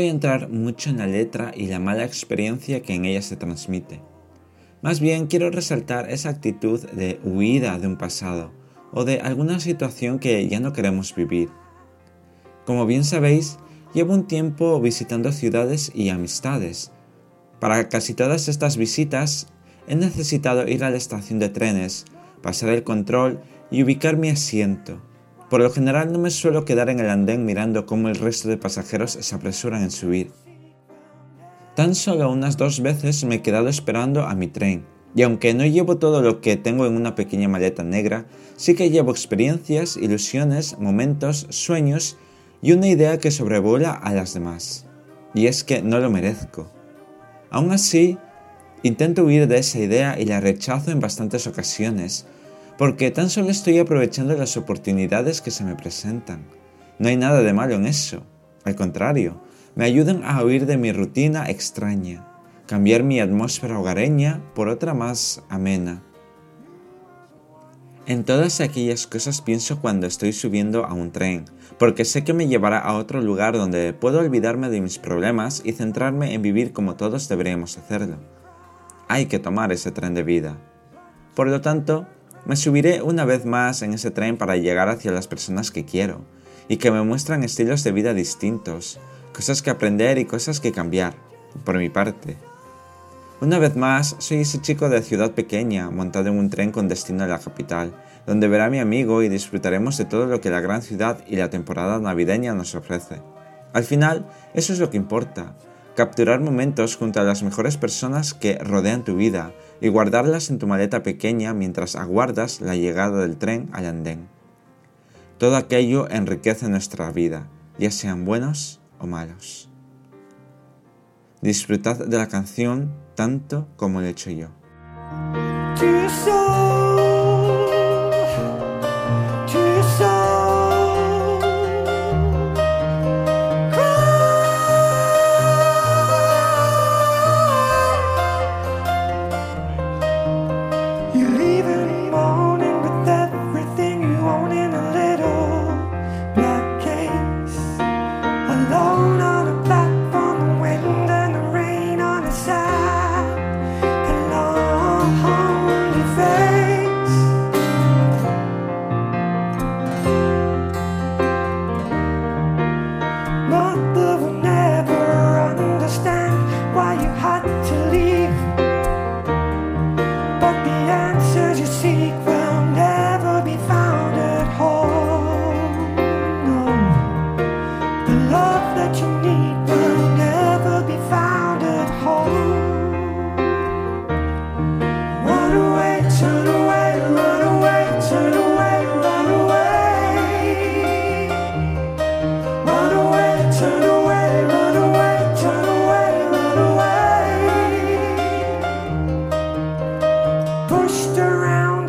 Voy a entrar mucho en la letra y la mala experiencia que en ella se transmite. Más bien quiero resaltar esa actitud de huida de un pasado o de alguna situación que ya no queremos vivir. Como bien sabéis, llevo un tiempo visitando ciudades y amistades. Para casi todas estas visitas he necesitado ir a la estación de trenes, pasar el control y ubicar mi asiento. Por lo general no me suelo quedar en el andén mirando cómo el resto de pasajeros se apresuran en subir. Tan solo unas dos veces me he quedado esperando a mi tren, y aunque no llevo todo lo que tengo en una pequeña maleta negra, sí que llevo experiencias, ilusiones, momentos, sueños y una idea que sobrevuela a las demás. Y es que no lo merezco. Aún así, intento huir de esa idea y la rechazo en bastantes ocasiones, porque tan solo estoy aprovechando las oportunidades que se me presentan. No hay nada de malo en eso. Al contrario, me ayudan a huir de mi rutina extraña, cambiar mi atmósfera hogareña por otra más amena. En todas aquellas cosas pienso cuando estoy subiendo a un tren, porque sé que me llevará a otro lugar donde puedo olvidarme de mis problemas y centrarme en vivir como todos deberíamos hacerlo. Hay que tomar ese tren de vida. Por lo tanto, me subiré una vez más en ese tren para llegar hacia las personas que quiero y que me muestran estilos de vida distintos, cosas que aprender y cosas que cambiar, por mi parte. Una vez más, soy ese chico de ciudad pequeña montado en un tren con destino a la capital, donde verá a mi amigo y disfrutaremos de todo lo que la gran ciudad y la temporada navideña nos ofrece. Al final, eso es lo que importa, capturar momentos junto a las mejores personas que rodean tu vida y guardarlas en tu maleta pequeña mientras aguardas la llegada del tren al andén. Todo aquello enriquece nuestra vida, ya sean buenos o malos. Disfrutad de la canción tanto como lo he hecho yo. pushed around.